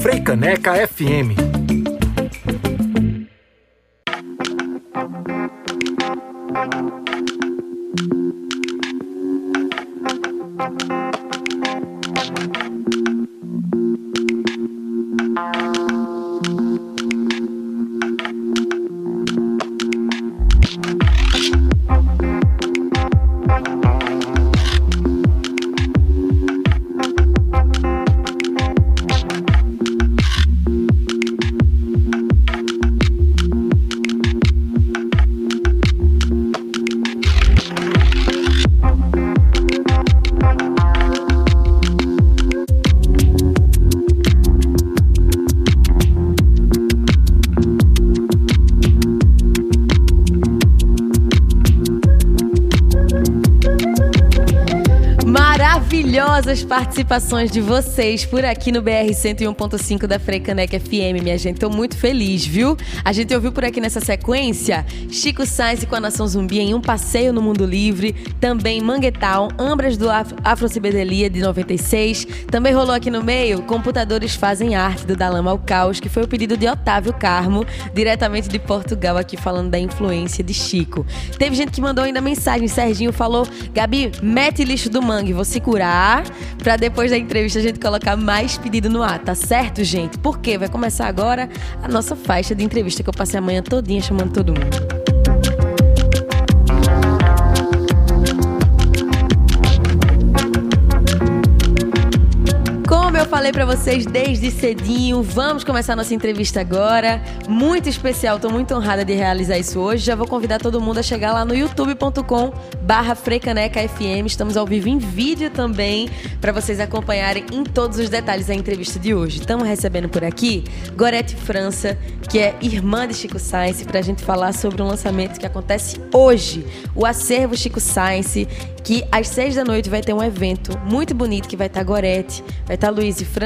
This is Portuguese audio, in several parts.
Freicaneca FM participações de vocês por aqui no BR 101.5 da Freicanec FM, minha gente. Tô muito feliz, viu? A gente ouviu por aqui nessa sequência Chico Sainz com a Nação Zumbi em Um Passeio no Mundo Livre, também Manguetown, Ambras do Af Afrocibedelia de 96. Também rolou aqui no meio Computadores Fazem Arte do Dalama ao Caos, que foi o pedido de Otávio Carmo, diretamente de Portugal, aqui falando da influência de Chico. Teve gente que mandou ainda mensagem, Serginho falou: Gabi, mete lixo do mangue, vou se curar para depois da entrevista a gente colocar mais pedido no ar, tá certo, gente? Porque vai começar agora a nossa faixa de entrevista que eu passei a manhã todinha chamando todo mundo. Falei para vocês desde cedinho, vamos começar nossa entrevista agora. Muito especial, tô muito honrada de realizar isso hoje. Já vou convidar todo mundo a chegar lá no youtube.com barra FM. Estamos ao vivo em vídeo também, para vocês acompanharem em todos os detalhes a entrevista de hoje. Estamos recebendo por aqui Gorete França, que é irmã de Chico Science, para a gente falar sobre um lançamento que acontece hoje, o Acervo Chico Science, que às seis da noite vai ter um evento muito bonito que vai estar Gorete, vai estar Luiz e França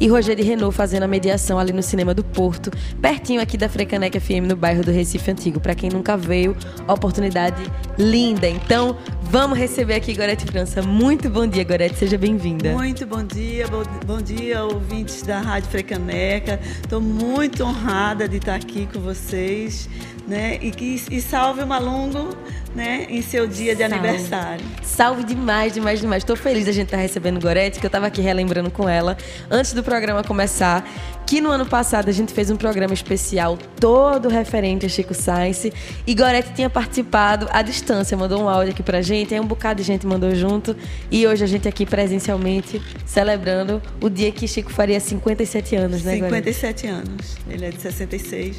e Rogério Renault fazendo a mediação ali no Cinema do Porto, pertinho aqui da Frecaneca FM no bairro do Recife Antigo. Para quem nunca veio, oportunidade linda. Então, vamos receber aqui Gorete França. Muito bom dia, Gorete, seja bem-vinda. Muito bom dia, bom, bom dia, ouvintes da Rádio Frecaneca. Estou muito honrada de estar aqui com vocês, né? E que e salve o Malungo né, em seu dia de Salve. aniversário. Salve demais, demais, demais. Estou feliz da gente estar tá recebendo Gorete, que eu estava aqui relembrando com ela antes do programa começar que no ano passado a gente fez um programa especial todo referente a Chico Science e Gorete tinha participado à distância, mandou um áudio aqui pra gente, aí um bocado de gente mandou junto e hoje a gente aqui presencialmente celebrando o dia que Chico faria 57 anos, né, 57 anos. Ele é de 66,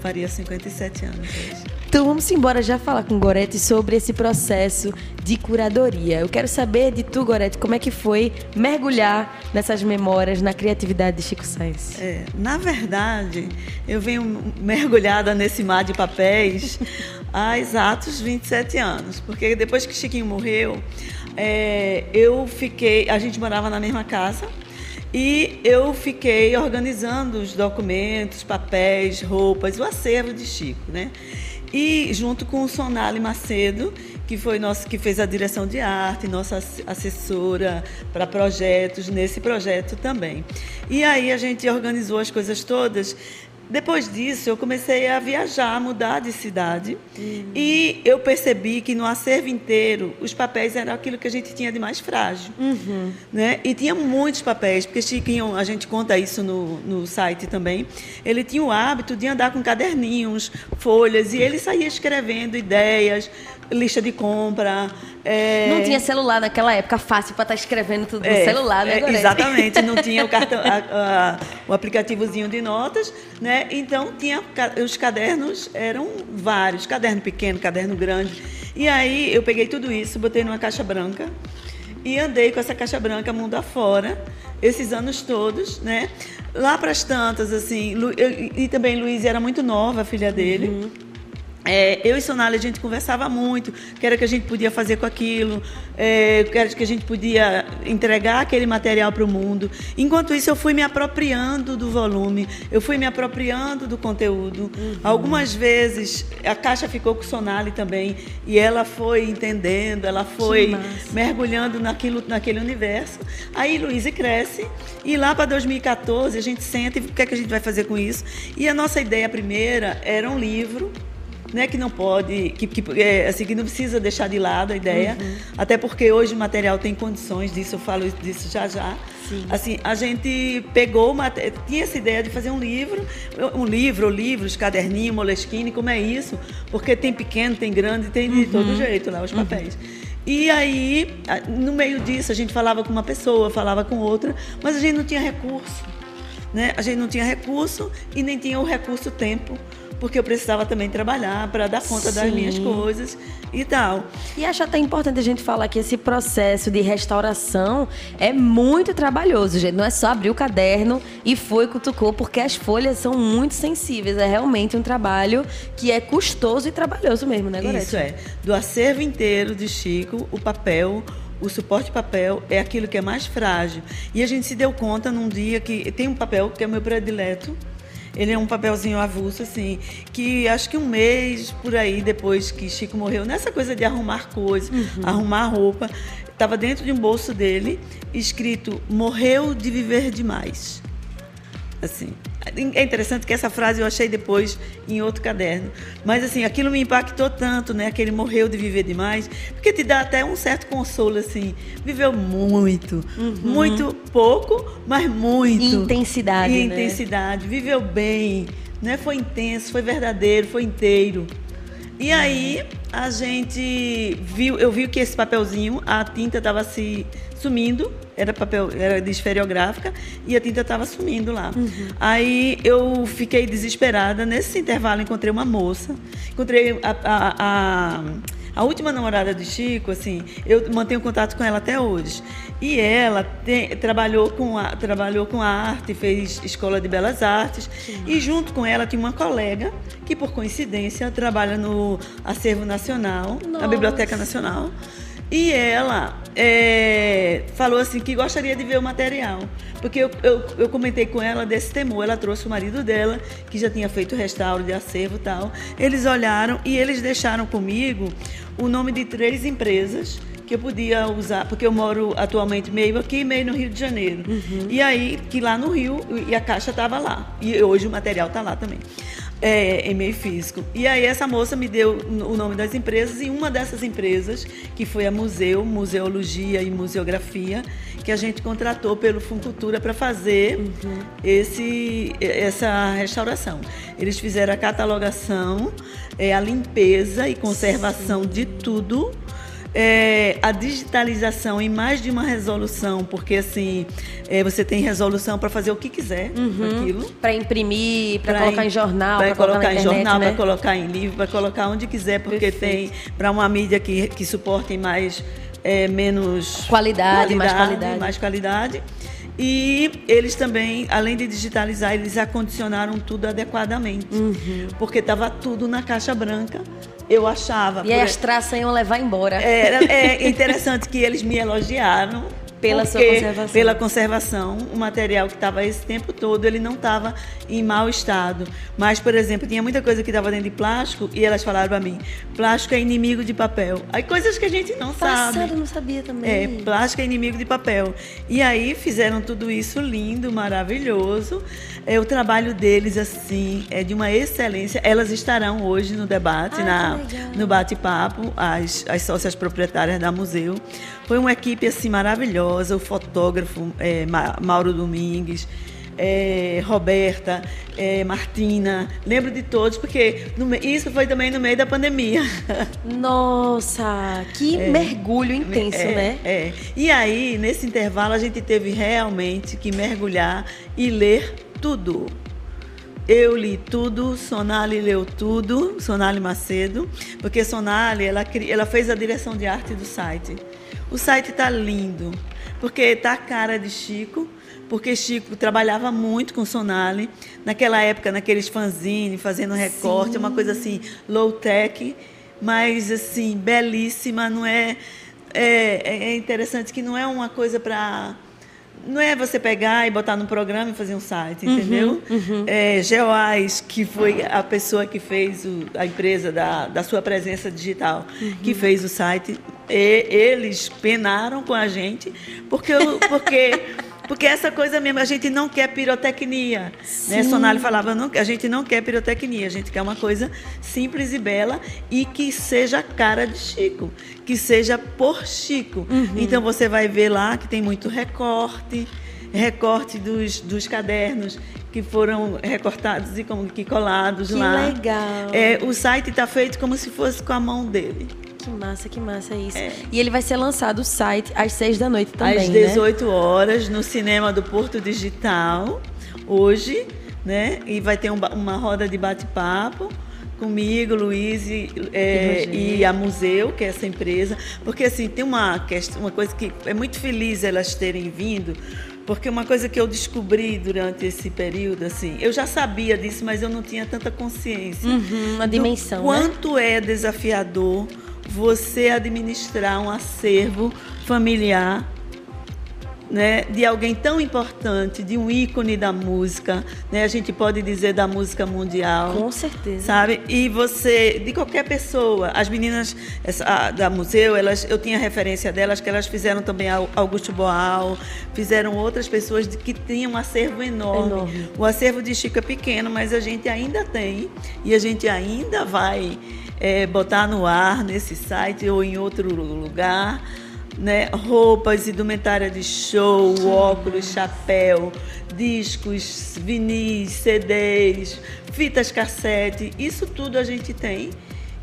faria 57 anos hoje. Então vamos embora já falar com Gorete sobre esse processo de curadoria. Eu quero saber de tu, Gorete, como é que foi mergulhar nessas memórias, na criatividade de Chico Sainz? É, na verdade, eu venho mergulhada nesse mar de papéis há exatos 27 anos, porque depois que Chiquinho morreu, é, eu fiquei, a gente morava na mesma casa, e eu fiquei organizando os documentos, papéis, roupas, o acervo de Chico, né? E junto com o Sonali Macedo, que foi nosso que fez a direção de arte, nossa assessora para projetos nesse projeto também. E aí a gente organizou as coisas todas depois disso, eu comecei a viajar, a mudar de cidade. Uhum. E eu percebi que no acervo inteiro, os papéis eram aquilo que a gente tinha de mais frágil. Uhum. Né? E tinha muitos papéis, porque Chiquinho, a gente conta isso no, no site também, ele tinha o hábito de andar com caderninhos, folhas, e ele saía escrevendo ideias, lista de compra. É... Não tinha celular naquela época fácil para estar tá escrevendo tudo no é, celular, né? É, exatamente, não tinha o, cartão, a, a, o aplicativozinho de notas, né? Então tinha os cadernos eram vários, caderno pequeno, caderno grande. E aí eu peguei tudo isso, botei numa caixa branca e andei com essa caixa branca mundo afora esses anos todos, né? Lá para as tantas, assim, eu, e também Luiz era muito nova, a filha dele. Uhum. É, eu e Sonali a gente conversava muito, que era que a gente podia fazer com aquilo, é, que era que a gente podia entregar aquele material para o mundo. Enquanto isso, eu fui me apropriando do volume, eu fui me apropriando do conteúdo. Uhum. Algumas vezes a caixa ficou com Sonali também e ela foi entendendo, ela foi mergulhando naquilo, naquele universo. Aí Luísa cresce e lá para 2014 a gente senta e o que é que a gente vai fazer com isso? E a nossa ideia primeira era um livro né, que não pode, que, que, é, assim, que não precisa deixar de lado a ideia, uhum. até porque hoje o material tem condições disso, eu falo disso já já. Sim. Assim, a gente pegou, uma, tinha essa ideia de fazer um livro, um livro, livros, caderninho, moleskine, como é isso? Porque tem pequeno, tem grande, tem de uhum. todo jeito lá os uhum. papéis. Uhum. E aí, no meio disso, a gente falava com uma pessoa, falava com outra, mas a gente não tinha recurso. Né? A gente não tinha recurso e nem tinha o recurso tempo porque eu precisava também trabalhar para dar conta Sim. das minhas coisas e tal. E acho até importante a gente falar que esse processo de restauração é muito trabalhoso, gente. Não é só abrir o caderno e foi cutucou, porque as folhas são muito sensíveis. É realmente um trabalho que é custoso e trabalhoso mesmo, né, Gorete? Isso é. Do acervo inteiro de Chico, o papel, o suporte papel é aquilo que é mais frágil. E a gente se deu conta num dia que tem um papel que é meu predileto, ele é um papelzinho avulso, assim, que acho que um mês por aí depois que Chico morreu, nessa coisa de arrumar coisas, uhum. arrumar roupa, estava dentro de um bolso dele, escrito: Morreu de viver demais. Assim, é interessante que essa frase eu achei depois em outro caderno. Mas assim, aquilo me impactou tanto, né? Aquele morreu de viver demais, porque te dá até um certo consolo assim. Viveu muito, uhum. muito pouco, mas muito. Intensidade, e né? intensidade. Viveu bem, né? Foi intenso, foi verdadeiro, foi inteiro. E aí a gente viu, eu vi que esse papelzinho, a tinta estava se sumindo, era papel, era de esferiográfica e a tinta estava sumindo lá. Uhum. Aí eu fiquei desesperada. Nesse intervalo encontrei uma moça, encontrei a, a, a a última namorada de Chico, assim, eu mantenho contato com ela até hoje. E ela tem, trabalhou, com a, trabalhou com a arte, fez escola de belas artes. Sim. E junto com ela tinha uma colega que, por coincidência, trabalha no Acervo Nacional, Nossa. na Biblioteca Nacional. E ela é, falou assim que gostaria de ver o material. Porque eu, eu, eu, comentei com ela desse temor. Ela trouxe o marido dela, que já tinha feito restauro de acervo e tal. Eles olharam e eles deixaram comigo o nome de três empresas que eu podia usar, porque eu moro atualmente meio aqui e meio no Rio de Janeiro. Uhum. E aí, que lá no Rio, e a caixa estava lá. E hoje o material está lá também. É, em meio físico. E aí essa moça me deu o nome das empresas e uma dessas empresas, que foi a Museu, Museologia e Museografia, que a gente contratou pelo Funcultura para fazer uhum. esse, essa restauração. Eles fizeram a catalogação, é, a limpeza e conservação Sim. de tudo é, a digitalização em mais de uma resolução, porque assim é, você tem resolução para fazer o que quiser uhum. aquilo. Para imprimir, para colocar em jornal, para colocar, colocar, em jornal, né? para colocar em livro, para colocar onde quiser, porque Perfeito. tem para uma mídia que, que suporte mais é, menos qualidade, qualidade, mais qualidade. Mais qualidade. E eles também, além de digitalizar, eles acondicionaram tudo adequadamente. Uhum. Porque estava tudo na caixa branca. Eu achava. E as traças iam levar embora. Era, é interessante que eles me elogiaram pela sua conservação. Pela conservação, o material que estava esse tempo todo, ele não estava em mau estado. Mas, por exemplo, tinha muita coisa que estava dentro de plástico e elas falaram para mim: plástico é inimigo de papel. Aí coisas que a gente não Passado, sabe. não sabia também. É, plástico é inimigo de papel. E aí fizeram tudo isso lindo, maravilhoso. É, o trabalho deles, assim, é de uma excelência. Elas estarão hoje no debate, na, no bate-papo, as, as sócias proprietárias da museu. Foi uma equipe, assim, maravilhosa. O fotógrafo é, Mauro Domingues, é, Roberta, é, Martina, lembro de todos, porque no, isso foi também no meio da pandemia. Nossa, que é, mergulho intenso, é, né? É. E aí, nesse intervalo, a gente teve realmente que mergulhar e ler tudo. Eu li tudo, Sonali leu tudo, Sonali Macedo, porque Sonali ela, ela fez a direção de arte do site. O site está lindo, porque tá a cara de Chico, porque Chico trabalhava muito com Sonali, naquela época, naqueles fanzines, fazendo recorte, Sim. uma coisa assim, low-tech, mas assim, belíssima, não é, é, é interessante que não é uma coisa para não é você pegar e botar no programa e fazer um site, uhum, entendeu? Uhum. É, Geoais, que foi a pessoa que fez o, a empresa da, da sua presença digital, uhum. que fez o site, e, eles penaram com a gente, porque, porque porque essa coisa mesmo, a gente não quer pirotecnia. Né? Sonali falava, não, a gente não quer pirotecnia, a gente quer uma coisa simples e bela e que seja cara de Chico, que seja por Chico. Uhum. Então você vai ver lá que tem muito recorte, recorte dos, dos cadernos que foram recortados e como que colados que lá. Que legal. É, o site está feito como se fosse com a mão dele. Que massa, que massa isso. É. E ele vai ser lançado o site às seis da noite também, Às 18 né? horas, no cinema do Porto Digital, hoje, né? E vai ter um, uma roda de bate-papo comigo, Luiz e, é, e, a Museu, que é essa empresa. Porque, assim, tem uma, questão, uma coisa que é muito feliz elas terem vindo, porque uma coisa que eu descobri durante esse período, assim, eu já sabia disso, mas eu não tinha tanta consciência. Uhum, uma dimensão. Né? quanto né? é desafiador você administrar um acervo familiar né, de alguém tão importante, de um ícone da música, né, a gente pode dizer da música mundial. Com certeza. Sabe? E você, de qualquer pessoa, as meninas essa, a, da museu, elas, eu tinha referência delas, que elas fizeram também Augusto Boal, fizeram outras pessoas de, que tinham um acervo enorme. enorme. O acervo de Chico é pequeno, mas a gente ainda tem e a gente ainda vai é, botar no ar nesse site ou em outro lugar. Né? Roupas, indumentária de show, óculos, chapéu, discos, vinis, CDs, fitas cassete, isso tudo a gente tem.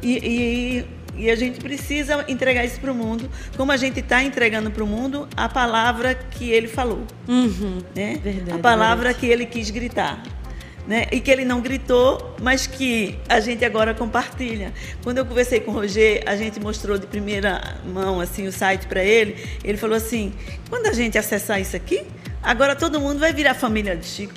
E, e, e a gente precisa entregar isso para o mundo, como a gente está entregando para o mundo a palavra que ele falou. Uhum, né? Verdade, a palavra verdade. que ele quis gritar né? E que ele não gritou, mas que a gente agora compartilha. Quando eu conversei com o Roger, a gente mostrou de primeira mão assim o site para ele. Ele falou assim: quando a gente acessar isso aqui, agora todo mundo vai virar família de Chico.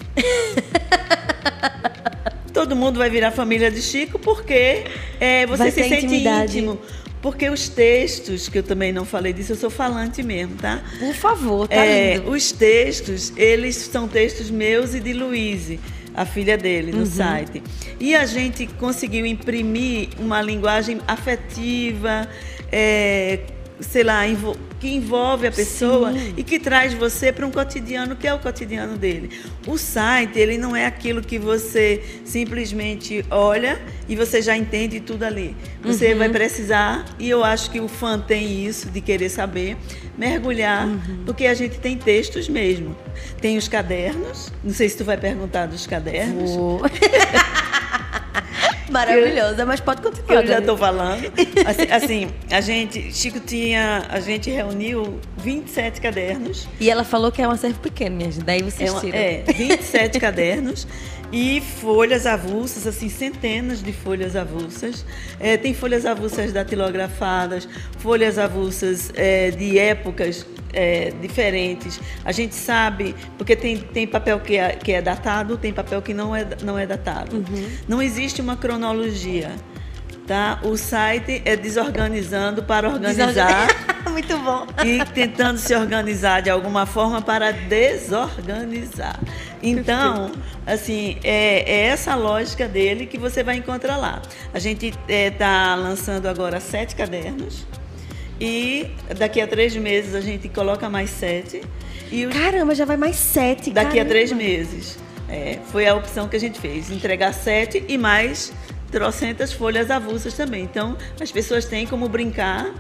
todo mundo vai virar família de Chico porque é, você vai se sente intimidade. íntimo. Porque os textos, que eu também não falei disso, eu sou falante mesmo, tá? Por favor, tá é, lindo. Os textos, eles são textos meus e de Luíse a filha dele, no uhum. site. E a gente conseguiu imprimir uma linguagem afetiva, é, sei lá, que envolve a pessoa Sim. e que traz você para um cotidiano que é o cotidiano dele. O site, ele não é aquilo que você simplesmente olha e você já entende tudo ali. Você uhum. vai precisar, e eu acho que o fã tem isso, de querer saber, mergulhar, uhum. porque a gente tem textos mesmo. Tem os cadernos, não sei se tu vai perguntar dos cadernos. Vou. Maravilhosa, mas pode continuar. Eu já estou falando. Assim, assim, a gente, Chico tinha, a gente reuniu 27 cadernos. E ela falou que é um acervo pequeno, minha gente. Daí vocês é, tiram. É, 27 cadernos e folhas avulsas, assim, centenas de folhas avulsas. É, tem folhas avulsas datilografadas, folhas avulsas é, de épocas é, diferentes. A gente sabe, porque tem, tem papel que é, que é datado, tem papel que não é, não é datado. Uhum. Não existe uma cronologia. Tá? O site é desorganizando para organizar. Muito bom. E tentando se organizar de alguma forma para desorganizar. Então, assim, é, é, essa lógica dele que você vai encontrar lá. A gente está é, tá lançando agora sete cadernos. E daqui a três meses a gente coloca mais sete. E os... Caramba, já vai mais sete. Daqui caramba. a três meses. É, foi a opção que a gente fez. Entregar sete e mais trocentas folhas avulsas também. Então, as pessoas têm como brincar,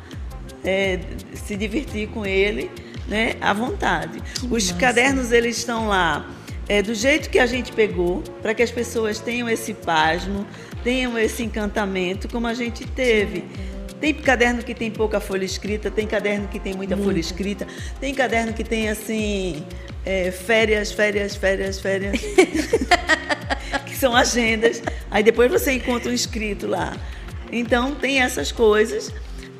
é, se divertir com ele, né, à vontade. Que Os massa. cadernos, eles estão lá é, do jeito que a gente pegou, para que as pessoas tenham esse pasmo, tenham esse encantamento, como a gente teve. Tem caderno que tem pouca folha escrita, tem caderno que tem muita, muita. folha escrita, tem caderno que tem assim, é, férias, férias, férias, férias. são agendas. Aí depois você encontra um escrito lá. Então tem essas coisas.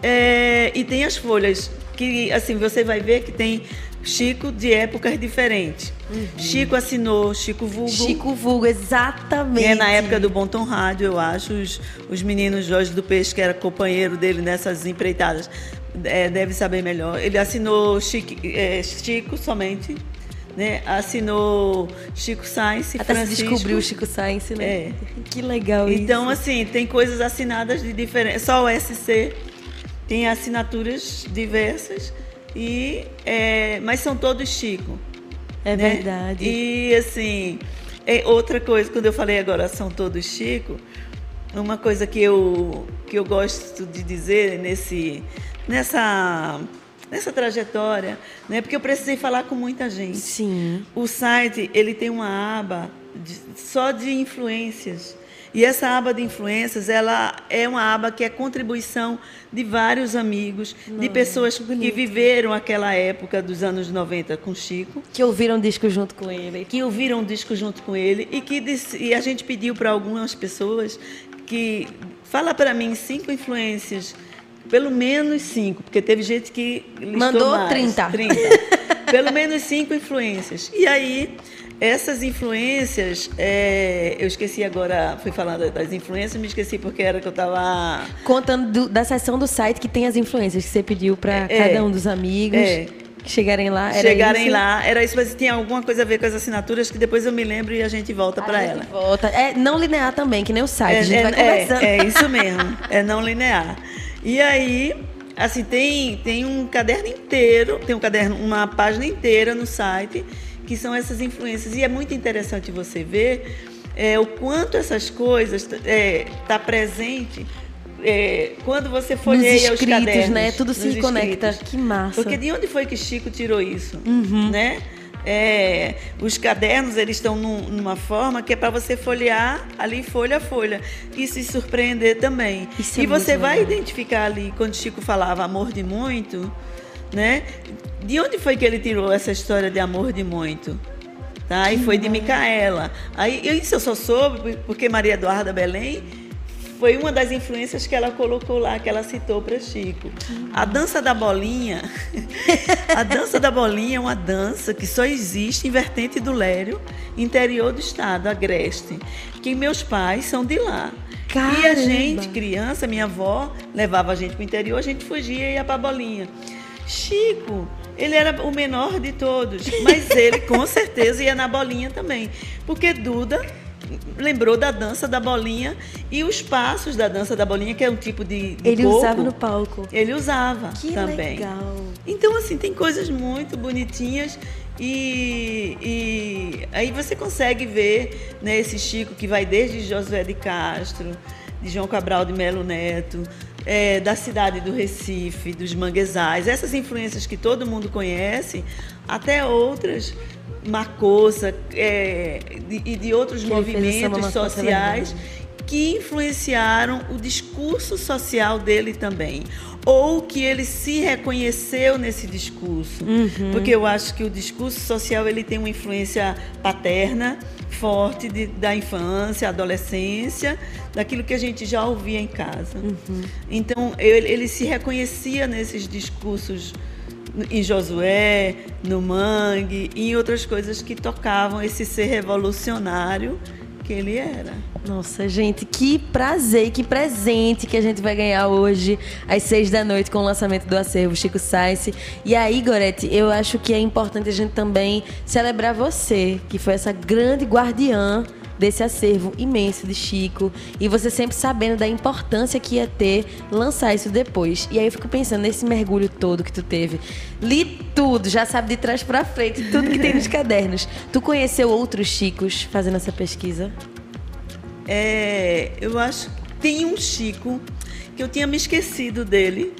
É, e tem as folhas que assim você vai ver que tem Chico de épocas diferentes. Chico assinou Chico Vulgo. Chico Vulgo, exatamente. É na época do Bom Tom Rádio, eu acho. Os, os meninos Jorge do Peixe, que era companheiro dele nessas empreitadas, é, deve saber melhor. Ele assinou Chico, é, Chico somente. Né? Assinou Chico Sainz Até Francisco. se descobriu o Chico Sainz, né? É. Que legal Então, isso. assim, tem coisas assinadas de diferente. Só o SC tem assinaturas diversas, e, é, mas são todos Chico. É né? verdade. E, assim, é outra coisa, quando eu falei agora são todos Chico, uma coisa que eu, que eu gosto de dizer nesse, nessa, nessa trajetória, né? porque eu precisei falar com muita gente. Sim. O site ele tem uma aba de- só de influências. E essa aba de influências, ela é uma aba que é contribuição de vários amigos, de pessoas que viveram aquela época dos anos 90 com Chico, Que ouviram disco junto com ele. que ouviram disco junto com ele e que disse- e a gente pediu para algumas pessoas que fala para mim cinco influências, pelo menos cinco, porque teve gente que Mandou mais, 30. 30. pelo menos cinco influências. E aí essas influências, é, eu esqueci agora, fui falando das influências, me esqueci porque era que eu estava Contando do- da sessão do site que tem as influências que você pediu pra É, cada um dos amigos é. que chegarem lá. Era chegarem isso? lá. Era isso, mas tinha alguma coisa a ver com as assinaturas que depois eu me lembro e a gente volta para ela. Volta. É não linear também, que nem o site. a gente é, vai é, é isso mesmo, é não linear. E aí, assim, tem, tem um caderno inteiro, tem um caderno, uma página inteira no site, que são essas influências. E é muito interessante você ver é, o quanto essas coisas está presente é, quando você folheia Nos os escritos, cadernos. né? Tudo se nos conecta. Que massa. Porque de onde foi que Chico tirou isso? Uhum. Né? É, os cadernos eles estão num- numa forma que é para você folhear ali folha a folha e se surpreender também. Isso é e você muito vai legal. identificar ali quando Chico falava amor de muito, né? De onde foi que ele tirou essa história de amor de muito? Tá? E foi de Micaela. Aí isso eu só soube porque Maria Eduarda Belém foi uma das influências que ela colocou lá, que ela citou para Chico. A dança da bolinha. a dança da bolinha é uma dança que só existe em Vertente do Lério, interior do estado, Agreste. Que meus pais são de lá. E a Caramba! gente, criança, minha avó levava a gente para o interior, a gente fugia e ia para a bolinha. Chico, ele era o menor de todos, mas ele com certeza ia na bolinha também. Porque Duda lembrou da dança da bolinha e os passos da dança da bolinha, que é um tipo de, de Ele coco, usava no palco. Ele usava Que também. legal. Então, assim, tem coisas muito bonitinhas e, e aí você consegue ver né, esse Chico que vai desde Josué de Castro, de João Cabral de Melo Neto, é, da cidade do Recife, dos manguezais, essas influências que todo mundo conhece, até outras, Macossa é, e de outros Que movimentos sociais. Que influenciaram o discurso social dele também. Ou que ele se reconheceu nesse discurso. Uhum. Porque eu acho que o discurso social ele tem uma influência paterna forte de- da infância, adolescência, daquilo que a gente já ouvia em casa. Uhum. Então, ele, ele se reconhecia nesses discursos em Josué, no Mangue e em outras coisas que tocavam esse ser revolucionário que ele era. Nossa, gente, que prazer, que presente que a gente vai ganhar hoje, às seis da noite, com o lançamento do acervo Chico Sainz. E aí, Gorete, eu acho que é importante a gente também celebrar você, que foi essa grande guardiã desse acervo imenso de Chico. E você sempre sabendo da importância que ia ter lançar isso depois. E aí eu fico pensando nesse mergulho todo que tu teve. Li tudo, já sabe de trás pra frente, tudo que tem nos cadernos. Tu conheceu outros Chicos fazendo essa pesquisa? É, eu acho que tem um Chico que eu tinha me esquecido dele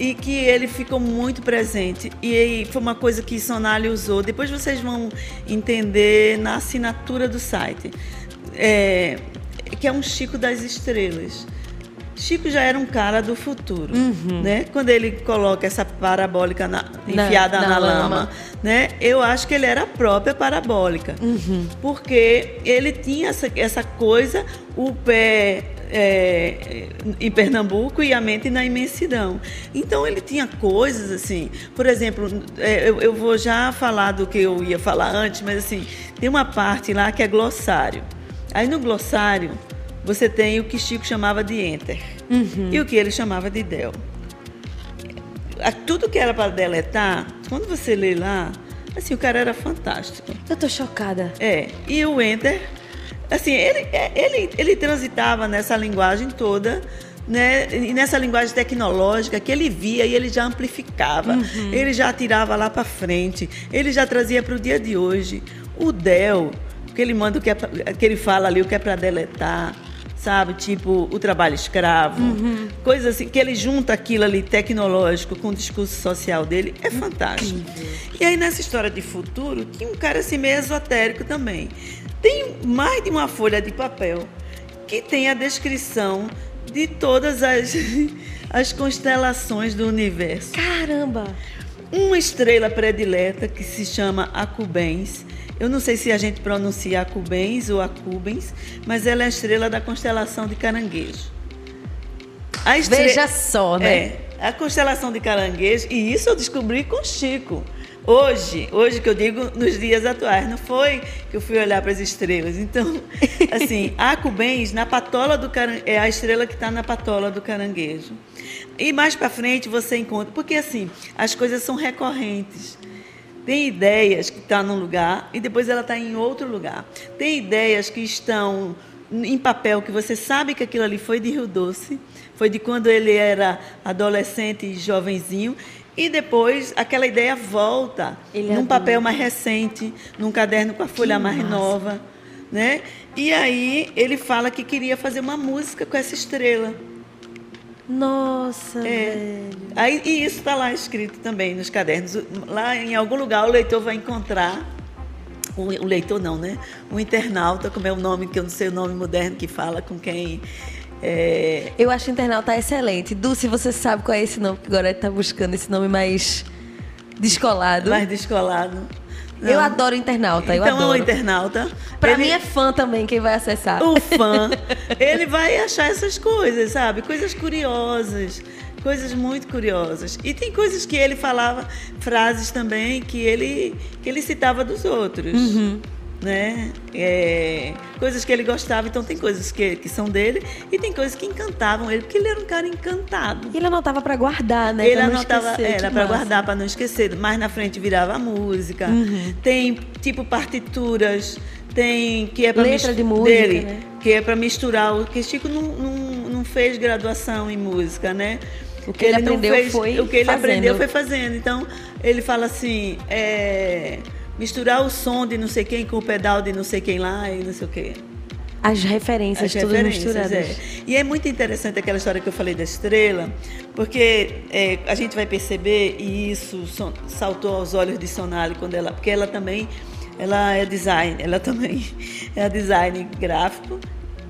e que ele ficou muito presente. E aí foi uma coisa que Sonali usou. Depois vocês vão entender na assinatura do site. É, que é um Chico das estrelas. Chico já era um cara do futuro, né? Quando ele coloca essa parabólica na- Na- enfiada na na, lama. lama, né? Eu acho que ele era a própria parabólica, porque ele tinha essa, essa coisa, o pé é, em Pernambuco e a mente na imensidão. Então ele tinha coisas assim, por exemplo, é, eu, eu, vou já falar do que eu ia falar antes, mas assim, tem uma parte lá que é glossário. Aí no glossário você tem o que Chico chamava de enter uhum. e o que ele chamava de del. Tudo que era para deletar, quando você lê lá, assim, o cara era fantástico. Eu tô chocada. É, e o enter assim, ele, é, ele, ele transitava nessa linguagem toda, né? E nessa linguagem tecnológica que ele via e ele já amplificava, uhum. ele já tirava lá para frente, ele já trazia para o dia de hoje. O Del, que ele manda o que, é, que ele fala ali, o que é para deletar, sabe? Tipo, o trabalho escravo, uhum. coisas assim, que ele junta aquilo ali tecnológico com o discurso social dele, é fantástico. E aí, nessa história de futuro, tinha um cara assim meio esotérico também. Tem mais de uma folha de papel que tem a descrição de todas as, as constelações do universo. Caramba! Uma estrela predileta que se chama Acubens. Eu não sei se a gente pronuncia Acubens ou Acubens, mas ela é a estrela da constelação de Caranguejo. Estre... Veja só, né? É, a constelação de Caranguejo, e isso eu descobri com Chico. Hoje, hoje que eu digo nos dias atuais, não foi que eu fui olhar para as estrelas. Então, assim, a Acubens, na patola do caranguejo, é a estrela que está na patola do caranguejo. E mais para frente você encontra, porque assim, as coisas são recorrentes. Tem ideias que estão tá num lugar e depois ela está em outro lugar. Tem ideias que estão em papel que você sabe que aquilo ali foi de Rio Doce, foi de quando ele era adolescente e jovenzinho, e depois aquela ideia volta Ele num papel mais recente, num caderno com a folha que mais massa. nova, né? E aí ele fala que queria fazer uma música com essa estrela. Nossa, é. Aí, e isso está lá escrito também nos cadernos. Lá em algum lugar o leitor vai encontrar o, o leitor não, né? O internauta, como é o nome que eu não sei o nome moderno que fala com quem é... Eu acho o internauta excelente. Dulce, você sabe qual é esse nome? Porque agora está buscando esse nome mais descolado. Mais descolado. Não. Eu adoro internauta, eu então, adoro. o internauta. Pra ele... mim é fã também quem vai acessar. O fã, ele vai achar essas coisas, sabe? Coisas curiosas, coisas muito curiosas. E tem coisas que ele falava, frases também que ele, que ele citava dos outros. Uhum né? É, coisas que ele gostava, então tem coisas que, que são dele e tem coisas que encantavam ele, porque ele era um cara encantado. E ele anotava para guardar, né? Ele anotava, esquecer, era para guardar, para não esquecer. Mais na frente virava música. Uhum. Tem tipo partituras, tem que é para letra de música, dele, né? que é para misturar. Porque Chico não, não, não fez graduação em música, né? O que ele, ele aprendeu fez, foi o que ele fazendo. aprendeu foi fazendo. Então ele fala assim. É, misturar o som de não sei quem com o pedal de não sei quem lá e não sei o quê. As referências, As todas misturadas. É. E é muito interessante aquela história que eu falei da estrela, porque é, a gente vai perceber, e isso saltou aos olhos de Sonali, quando ela, porque ela também ela é design, ela também é design gráfico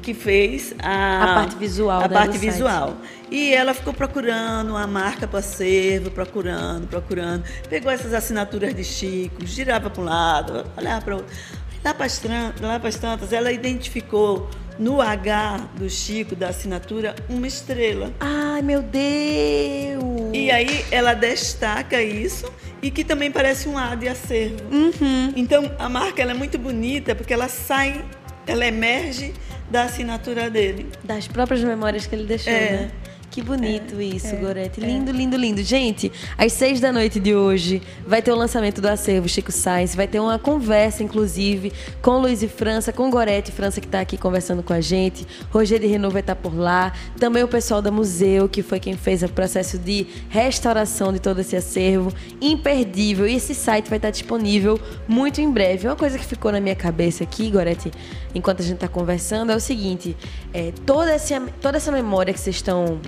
que fez a, a parte visual. A parte visual. E ela ficou procurando uma marca para acervo, procurando, procurando. Pegou essas assinaturas de Chico, girava para um lado, olhava para o outro. Lá para as tantas, ela identificou no H do Chico, da assinatura, uma estrela. Ai, meu Deus! E aí ela destaca isso e que também parece um A de acervo. Uhum. Então a marca ela é muito bonita porque ela sai, ela emerge da assinatura dele. Das próprias memórias que ele deixou, é. né? Que bonito é, isso, é, Gorete. É. Lindo, é. lindo, lindo. Gente, às seis da noite de hoje vai ter o lançamento do acervo Chico Sainz. Vai ter uma conversa, inclusive, com Luiz e França, com Gorete França, que está aqui conversando com a gente. Rogério de Renault vai estar tá por lá. Também o pessoal da Museu, que foi quem fez o processo de restauração de todo esse acervo. Imperdível. E esse site vai estar tá disponível muito em breve. Uma coisa que ficou na minha cabeça aqui, Gorete, enquanto a gente está conversando, é o seguinte: é, toda, essa, toda essa memória que vocês estão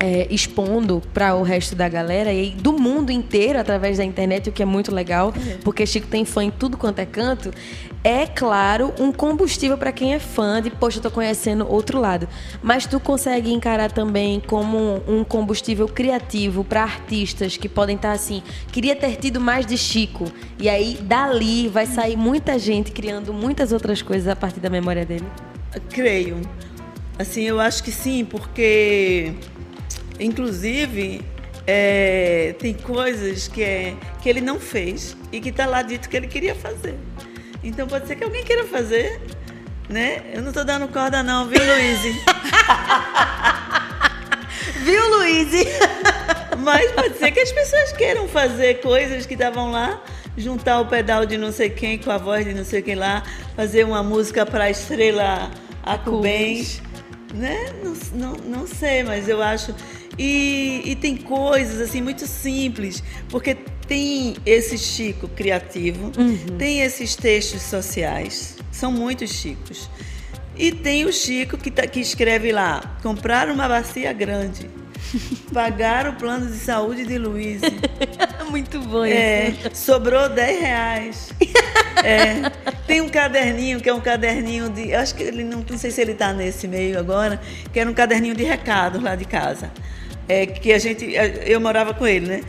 é, expondo para o resto da galera e do mundo inteiro através da internet, o que é muito legal, é. porque Chico tem fã em tudo quanto é canto. É claro um combustível para quem é fã de, poxa, eu tô conhecendo outro lado. Mas tu consegue encarar também como um combustível criativo para artistas que podem estar tá assim, queria ter tido mais de Chico. E aí dali vai sair muita gente criando muitas outras coisas a partir da memória dele. Creio Assim, eu acho que sim, porque, inclusive, é, tem coisas que, é, que ele não fez e que está lá dito que ele queria fazer. Então pode ser que alguém queira fazer, né? Eu não estou dando corda não, viu, Luiz? viu, Luiz? Mas pode ser que as pessoas queiram fazer coisas que estavam lá, juntar o pedal de não sei quem com a voz de não sei quem lá, fazer uma música para a estrela Acubens né? Não, não, não sei, mas eu acho. E, e tem coisas assim muito simples, porque tem esse Chico criativo, uhum. tem esses textos sociais, são muitos Chicos. E tem o Chico que, tá, que escreve lá: comprar uma bacia grande. Pagar o plano de saúde de Luiz. Muito bom é, Sobrou 10 reais. É, tem um caderninho que é um caderninho de. Acho que ele não, não sei se ele está nesse meio agora, que era um caderninho de recados lá de casa. É, que a gente. Eu morava com ele, né?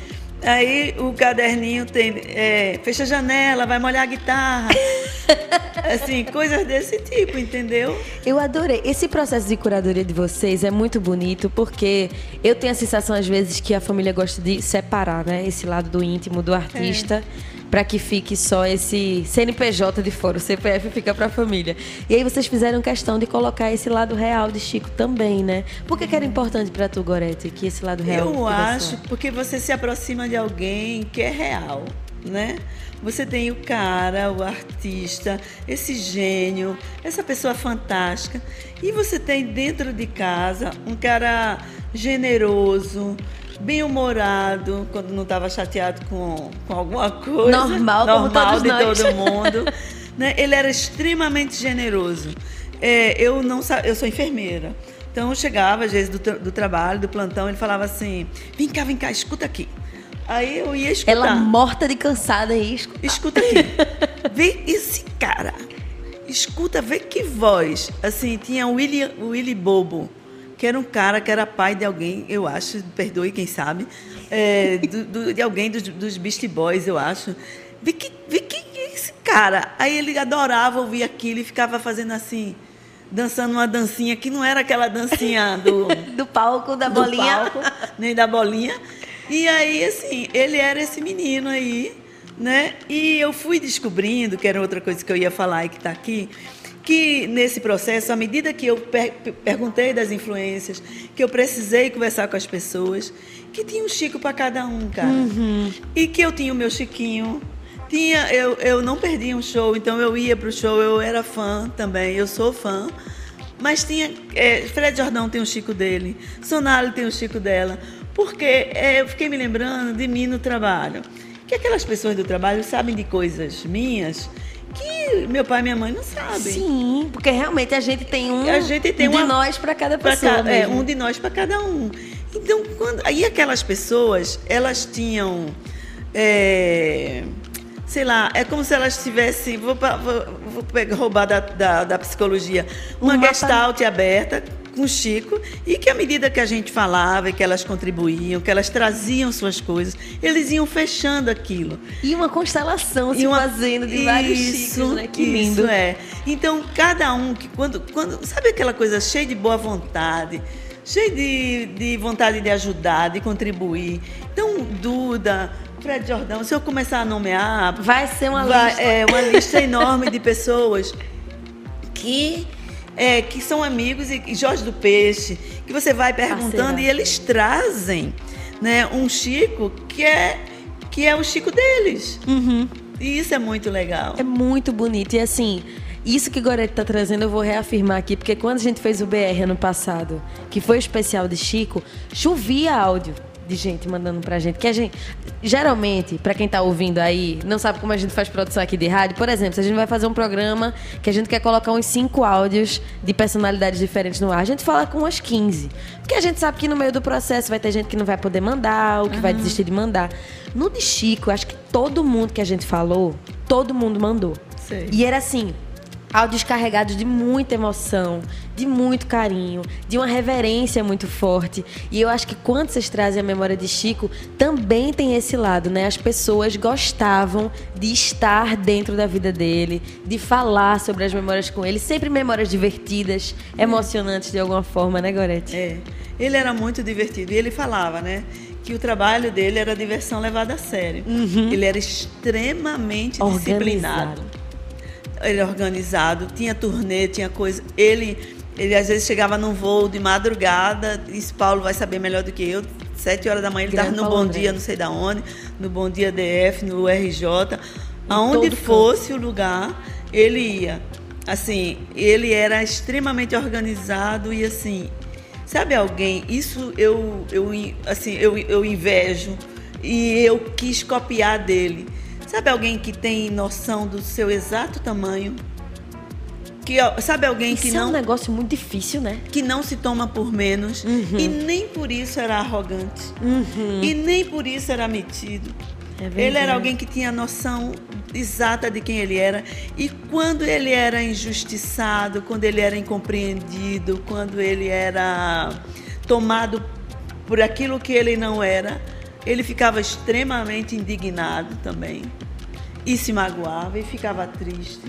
Aí o caderninho tem. É, fecha a janela, vai molhar a guitarra. assim, coisas desse tipo, entendeu? Eu adorei. Esse processo de curadoria de vocês é muito bonito, porque eu tenho a sensação, às vezes, que a família gosta de separar, né? Esse lado do íntimo do artista. É para que fique só esse CNPJ de fora, o CPF fica para a família. E aí vocês fizeram questão de colocar esse lado real de Chico também, né? Por que, que era importante para tu, Gorete, que esse lado real? Eu acho porque você se aproxima de alguém que é real, né? Você tem o cara, o artista, esse gênio, essa pessoa fantástica. E você tem dentro de casa um cara generoso, bem-humorado, quando não estava chateado com, com alguma coisa. Normal, normal de nós. todo mundo. né? Ele era extremamente generoso. É, eu não eu sou enfermeira. Então eu chegava, às vezes, do, do trabalho, do plantão, ele falava assim: vem cá, vem cá, escuta aqui. Aí eu ia escutar. Ela morta de cansada aí, escuta. Escuta aqui. vê esse cara. Escuta, vê que voz. Assim, tinha o Willy, o Willy Bobo que era um cara que era pai de alguém, eu acho, perdoe quem sabe, é, do, do, de alguém dos, dos Beast Boys, eu acho. Vi que, vi que esse cara. Aí ele adorava ouvir aquilo e ficava fazendo assim, dançando uma dancinha que não era aquela dancinha do, do palco, da do bolinha. Palco, nem da bolinha. E aí, assim, ele era esse menino aí, né? E eu fui descobrindo, que era outra coisa que eu ia falar e que está aqui, que nesse processo, à medida que eu per perguntei das influências, que eu precisei conversar com as pessoas, que tinha um Chico para cada um, cara. Uhum. E que eu tinha o meu Chiquinho. Tinha, eu, eu não perdia um show, então eu ia para o show, eu era fã também, eu sou fã. Mas tinha. É, Fred Jordão tem o Chico dele, Sonali tem o Chico dela. Porque é, eu fiquei me lembrando de mim no trabalho. Que aquelas pessoas do trabalho sabem de coisas minhas que meu pai e minha mãe não sabem. Sim, porque realmente a gente tem um a gente tem de uma, nós para cada pessoa. é, um de nós para cada um. Então, quando, aí aquelas pessoas, elas tinham. É, sei lá, é como se elas tivessem. Vou, vou, vou pegar, roubar da, da, da psicologia. Uma, uma gestalt aberta com o Chico e que à medida que a gente falava e que elas contribuíam, que elas traziam suas coisas, eles iam fechando aquilo. E uma constelação se uma... fazendo de isso, vários Chicos, né? Que lindo. Isso é. Então, cada um que quando, quando sabe aquela coisa cheia de boa vontade, cheia de, de vontade de ajudar, de contribuir. Então, Duda, Fred Jordão, se eu começar a nomear, vai ser uma vai, lista, é uma lista enorme de pessoas que é, que são amigos, e, e Jorge do Peixe, que você vai perguntando e eles trazem né, um Chico que é, que é o Chico deles. Uhum. E isso é muito legal. É muito bonito. E assim, isso que Gorete está trazendo, eu vou reafirmar aqui, porque quando a gente fez o BR ano passado, que foi o especial de Chico, chovia áudio de gente mandando pra gente. Que a gente. Geralmente, para quem tá ouvindo aí, não sabe como a gente faz produção aqui de rádio, por exemplo, se a gente vai fazer um programa que a gente quer colocar uns cinco áudios de personalidades diferentes no ar, a gente fala com umas 15. Porque a gente sabe que no meio do processo vai ter gente que não vai poder mandar, ou que uhum. vai desistir de mandar. No de Chico, acho que todo mundo que a gente falou, todo mundo mandou. Sei. E era assim, áudios carregados de muita emoção, de muito carinho, de uma reverência muito forte. E eu acho que quando vocês trazem a memória de Chico, também tem esse lado, né? As pessoas gostavam de estar dentro da vida dele, de falar sobre as memórias com ele, sempre memórias divertidas, emocionantes de alguma forma, né, Gorete? É. Ele era muito divertido e ele falava, né? que o trabalho dele era diversão levada a sério. Uhum. Ele era extremamente organizado. disciplinado. Ele organizado, tinha turnê, tinha coisa. Ele, ele às vezes chegava num voo de madrugada, isso Paulo vai saber melhor do que eu. Sete horas da manhã ele estava no Bom. Dia, não sei da onde, no Bom Dia DF, no RJ, aonde fosse canto. o lugar, ele ia. Assim, ele era extremamente organizado e assim, Sabe alguém? Isso eu, eu, assim, eu, eu invejo e eu quis copiar dele. Sabe alguém que tem noção do seu exato tamanho? Que, sabe alguém isso que não. é um negócio muito difícil, né? Que não se toma por menos. Uhum. E nem por isso era arrogante. Uhum. E nem por isso era metido. É ele era alguém que tinha noção exata de quem ele era. E quando ele era injustiçado, quando ele era incompreendido, quando ele era tomado por aquilo que ele não era, ele ficava extremamente indignado também. E se magoava e ficava triste.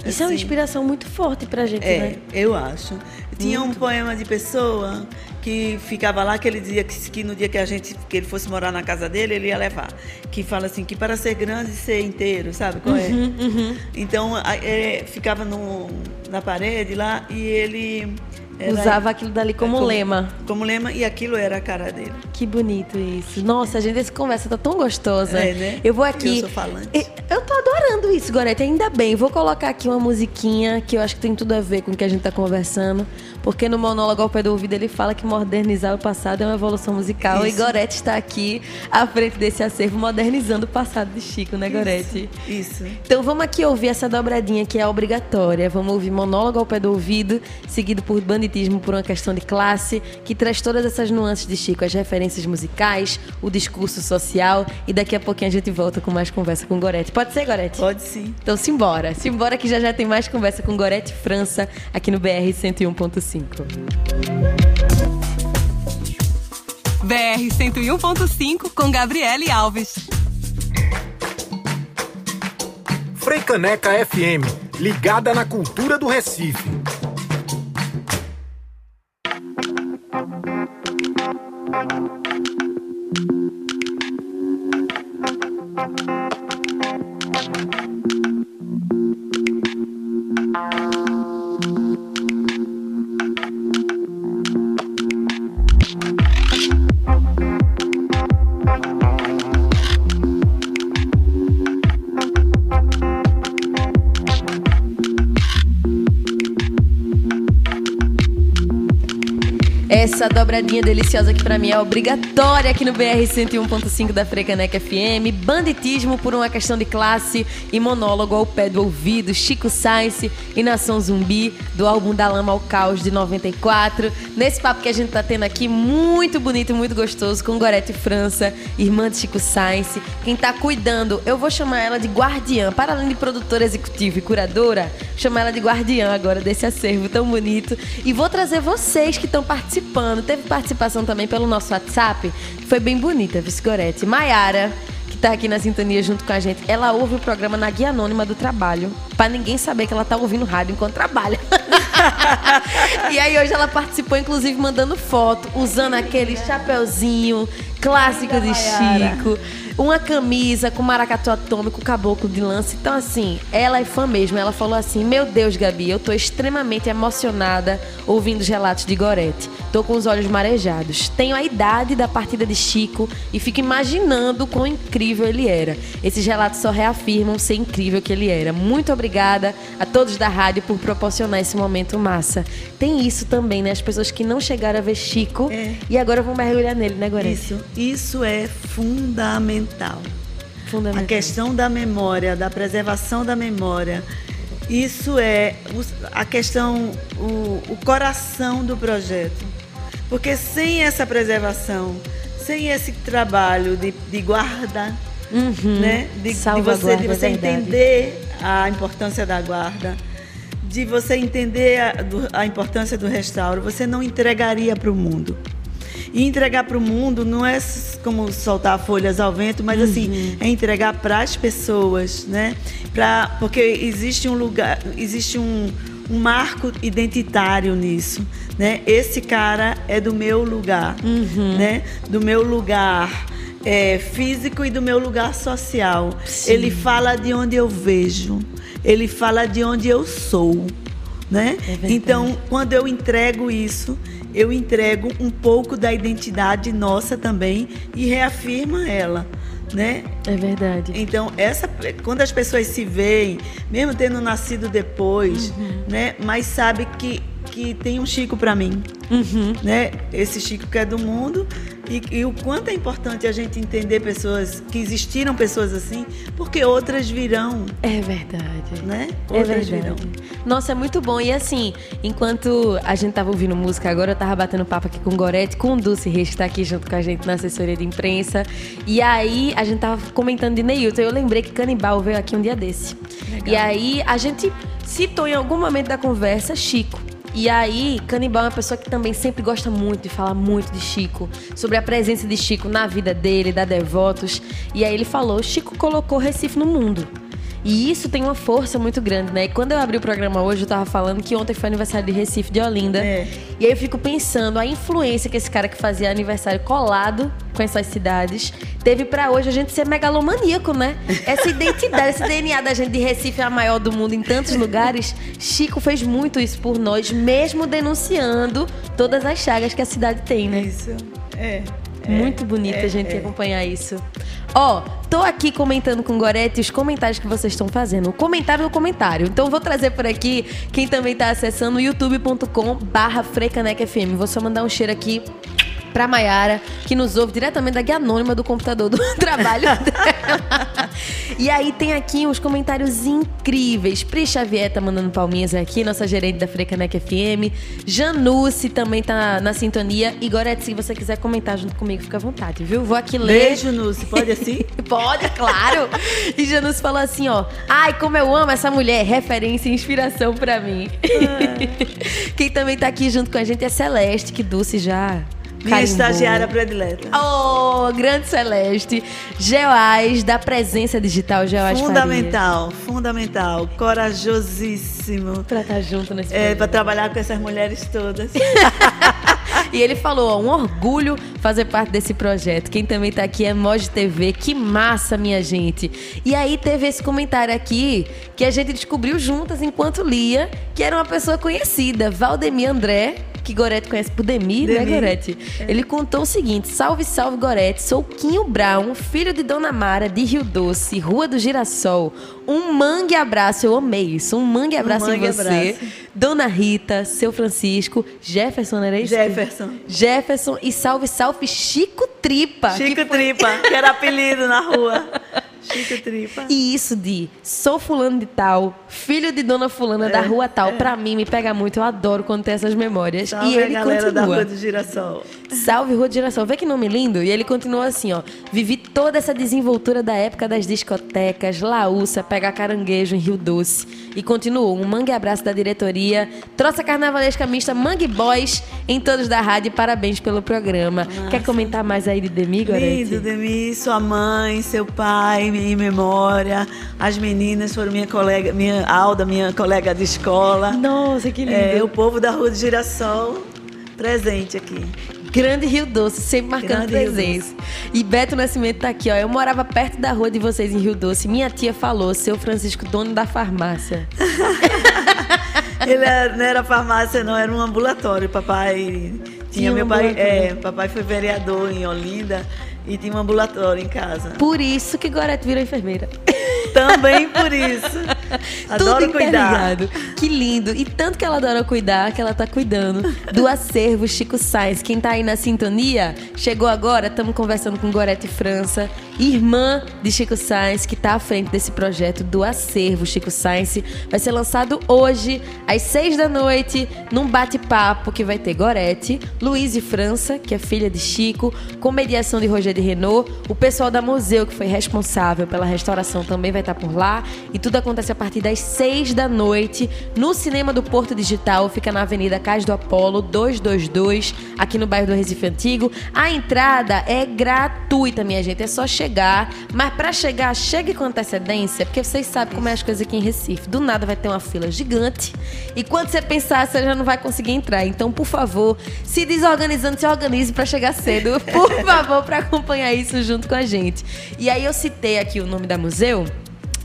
Isso assim, é uma assim. inspiração muito forte pra gente, é, né? Eu acho. Tinha muito. um poema de pessoa que ficava lá, que ele dizia que, que, no dia que a gente que ele fosse morar na casa dele, ele ia levar. Que fala assim, que para ser grande ser inteiro, sabe qual é? Uhum, uhum. Então é, ficava no, na parede lá e ele era, Usava aquilo dali como, como, lema. Como lema, e aquilo era a cara dele. Que bonito isso. Nossa, a gente, essa conversa tá tão gostosa. É, né? Eu vou aqui. Eu sou falante. Eu tô adorando isso, Gorete. Ainda bem. Vou colocar aqui uma musiquinha que eu acho que tem tudo a ver com o que a gente tá conversando. Porque no monólogo ao pé do ouvido ele fala que modernizar o passado é uma evolução musical. Isso. E Gorete está aqui à frente desse acervo, modernizando o passado de Chico, né, Gorete? Isso. isso. Então vamos aqui ouvir essa dobradinha que é obrigatória. Vamos ouvir monólogo ao pé do ouvido, seguido por Bandit por uma questão de classe, que traz todas essas nuances de Chico, as referências musicais, o discurso social e daqui a pouquinho a gente volta com mais conversa com Gorete. Pode ser, Gorete? Pode sim. Então simbora. Simbora que já já tem mais conversa com Gorete França aqui no BR 101.5. BR 101.5 com Gabriele Alves. Freicaneca FM, ligada na cultura do Recife. Dobradinha deliciosa que para mim é obrigatória aqui no BR 101.5 da Frecaneca FM. Banditismo por uma questão de classe e monólogo ao pé do ouvido. Chico Science e Nação Zumbi do álbum Da Lama ao Caos de 94. Nesse papo que a gente tá tendo aqui, muito bonito e muito gostoso, com Gorete França, irmã de Chico Science. Quem tá cuidando, eu vou chamar ela de guardiã. Para além de produtora executiva e curadora, chamar ela de guardiã agora desse acervo tão bonito. E vou trazer vocês que estão participando. Teve participação também pelo nosso WhatsApp, que foi bem bonita, Viscorete. Maiara, que tá aqui na sintonia junto com a gente, ela ouve o programa na Guia Anônima do Trabalho, para ninguém saber que ela tá ouvindo rádio enquanto trabalha. e aí hoje ela participou, inclusive, mandando foto, usando aquele chapeuzinho clássico de Chico uma camisa com maracatu atômico, caboclo de lança. Então, assim, ela é fã mesmo. Ela falou assim: Meu Deus, Gabi, eu tô extremamente emocionada ouvindo os relatos de Gorete. Tô com os olhos marejados. Tenho a idade da partida de Chico e fico imaginando quão incrível ele era. Esses relatos só reafirmam ser incrível que ele era. Muito obrigada a todos da rádio por proporcionar esse momento massa. Tem isso também, né? As pessoas que não chegaram a ver Chico é. e agora vão mergulhar nele, né, Gorete? Isso, isso é fundamental fundamental. A questão da memória, da preservação da memória. Isso é a questão, o, o coração do projeto. Porque sem essa preservação, sem esse trabalho de, de guarda, uhum. né? de, de você, de você entender a importância da guarda, de você entender a, a importância do restauro, você não entregaria para o mundo. E entregar para o mundo não é como soltar folhas ao vento, mas assim, uhum. assim, é entregar para as pessoas, né? Pra, porque existe um lugar, existe um, um marco identitário nisso, né? Esse cara é do meu lugar, uhum. né? Do meu lugar é, físico e do meu lugar social. Sim. Ele fala de onde eu vejo, ele fala de onde eu sou, né? É então, quando eu entrego isso, eu entrego um pouco da identidade nossa também e reafirma ela. Né? É verdade. Então, essa, quando as pessoas se veem, mesmo tendo nascido depois, uhum. né, mas sabe que, que tem um Chico para mim, uhum. né? Esse Chico que é do mundo e, e, o quanto é importante a gente entender pessoas, que existiram pessoas assim, porque outras virão. É verdade. Né? É outras é verdade. virão. Nossa, é muito bom. E assim, enquanto a gente tava ouvindo música agora, eu tava batendo papo aqui com o Gorete, com o Dulce Reis, que tá aqui junto com a gente na assessoria de imprensa. E aí, a gente tava comentando de Neilton. Eu lembrei que Canibal veio aqui um dia desse. Legal. E aí, a gente citou em algum momento da conversa Chico. E aí, Canibal é uma pessoa que também sempre gosta muito de falar muito de Chico, sobre a presença de Chico na vida dele, da Devotos. E aí ele falou: Chico colocou Recife no mundo. E isso tem uma força muito grande, né? E quando eu abri o programa hoje, eu tava falando que ontem foi aniversário de Recife de Olinda. É. E aí eu fico pensando a influência que esse cara que fazia aniversário colado com essas cidades teve para hoje a gente ser megalomaníaco, né? Essa identidade, esse DNA da gente de Recife é a maior do mundo em tantos lugares. Chico fez muito isso por nós, mesmo denunciando todas as chagas que a cidade tem, né? Isso. É. Muito bonito é, a gente é. acompanhar isso. Ó, tô aqui comentando com o Gorete os comentários que vocês estão fazendo. O comentário no comentário. Então vou trazer por aqui quem também tá acessando youtube.com barra. Vou só mandar um cheiro aqui pra Maiara, que nos ouve diretamente da guia anônima do computador do trabalho dela. e aí tem aqui uns comentários incríveis. Pri Xavier tá mandando palminhas aqui, nossa gerente da Frecanec FM. Januce também tá na sintonia. E Gorete, se você quiser comentar junto comigo, fica à vontade, viu? Vou aqui ler. Beijo, Nuce. Pode assim? Pode, claro. e Januce falou assim, ó. Ai, como eu amo essa mulher. Referência e inspiração para mim. Ah. Quem também tá aqui junto com a gente é Celeste, que Dulce já minha Carimbou. estagiária predileta. Oh, grande Celeste. Geoais da presença digital, Geoais Fundamental, Faria. fundamental. Corajosíssimo. Pra estar tá junto nesse É, pra trabalhar com essas mulheres todas. E ele falou: ó, um orgulho fazer parte desse projeto. Quem também tá aqui é Mod TV. Que massa, minha gente. E aí teve esse comentário aqui que a gente descobriu juntas enquanto lia, que era uma pessoa conhecida, Valdemir André, que Gorete conhece por Demir, né, Gorete? É. Ele contou o seguinte: Salve, salve, Gorete. Sou Quinho Brown, filho de Dona Mara, de Rio Doce, Rua do Girassol. Um mangue abraço, eu amei isso. Um mangue abraço um mangue em você. Abraço. Dona Rita, seu Francisco, Jefferson, era isso? Jefferson. Jefferson e salve, salve, Chico Tripa. Chico que Tripa, que era apelido na rua. Chico Tripa. E isso de sou fulano de tal, filho de dona fulana é, da rua tal, é. pra mim me pega muito. Eu adoro quando tem essas memórias. Salve e ele a galera continua. da Rua do Girassol. Salve Rua do Girassol. Vê que nome lindo. E ele continua assim, ó. Vivi toda essa desenvoltura da época das discotecas, laúça, pegar caranguejo em Rio Doce. E continuou. Um mangue abraço da diretoria. Troça carnavalesca mista Mangue Boys em todos da rádio. Parabéns pelo programa. Nossa. Quer comentar mais aí de Demi, Gorete? Lindo, Demi. Sua mãe, seu pai, minha memória. As meninas foram minha colega, minha Alda, minha colega de escola. Nossa, que lindo. É, o povo da Rua do Girassol presente aqui. Grande Rio Doce, sempre marcando Grande presença. E Beto Nascimento tá aqui, ó. Eu morava perto da rua de vocês em Rio Doce. Minha tia falou, seu Francisco, dono da farmácia. Ele era, não era farmácia, não, era um ambulatório. Papai tinha, tinha meu um pai, é, papai foi vereador em Olinda e tinha um ambulatório em casa. Por isso que Gorete virou enfermeira. Também por isso. Adoro Tudo cuidar. Que lindo. E tanto que ela adora cuidar, que ela tá cuidando do acervo Chico Sainz. Quem tá aí na sintonia, chegou agora, estamos conversando com Gorete França. irmã de Chico Science, que está à frente desse projeto do acervo Chico Science. Vai ser lançado hoje, às seis da noite, num bate-papo que vai ter Gorete, Luiz e França, que é filha de Chico, com mediação de Rogério de Renault. O pessoal da Museu, que foi responsável pela restauração, também vai estar por lá. E tudo acontece a partir das seis da noite, no Cinema do Porto Digital, fica na Avenida Cais do Apolo, 222, aqui no bairro do Recife Antigo. A entrada é gratuita, minha gente, é só chegar. Mas para chegar, chegue com antecedência, porque vocês sabem como é as coisas aqui em Recife. Do nada vai ter uma fila gigante. E quando você pensar, você já não vai conseguir entrar. Então, por favor, se desorganizando, se organize para chegar cedo, por favor, para acompanhar isso junto com a gente. E aí eu citei aqui o nome da museu.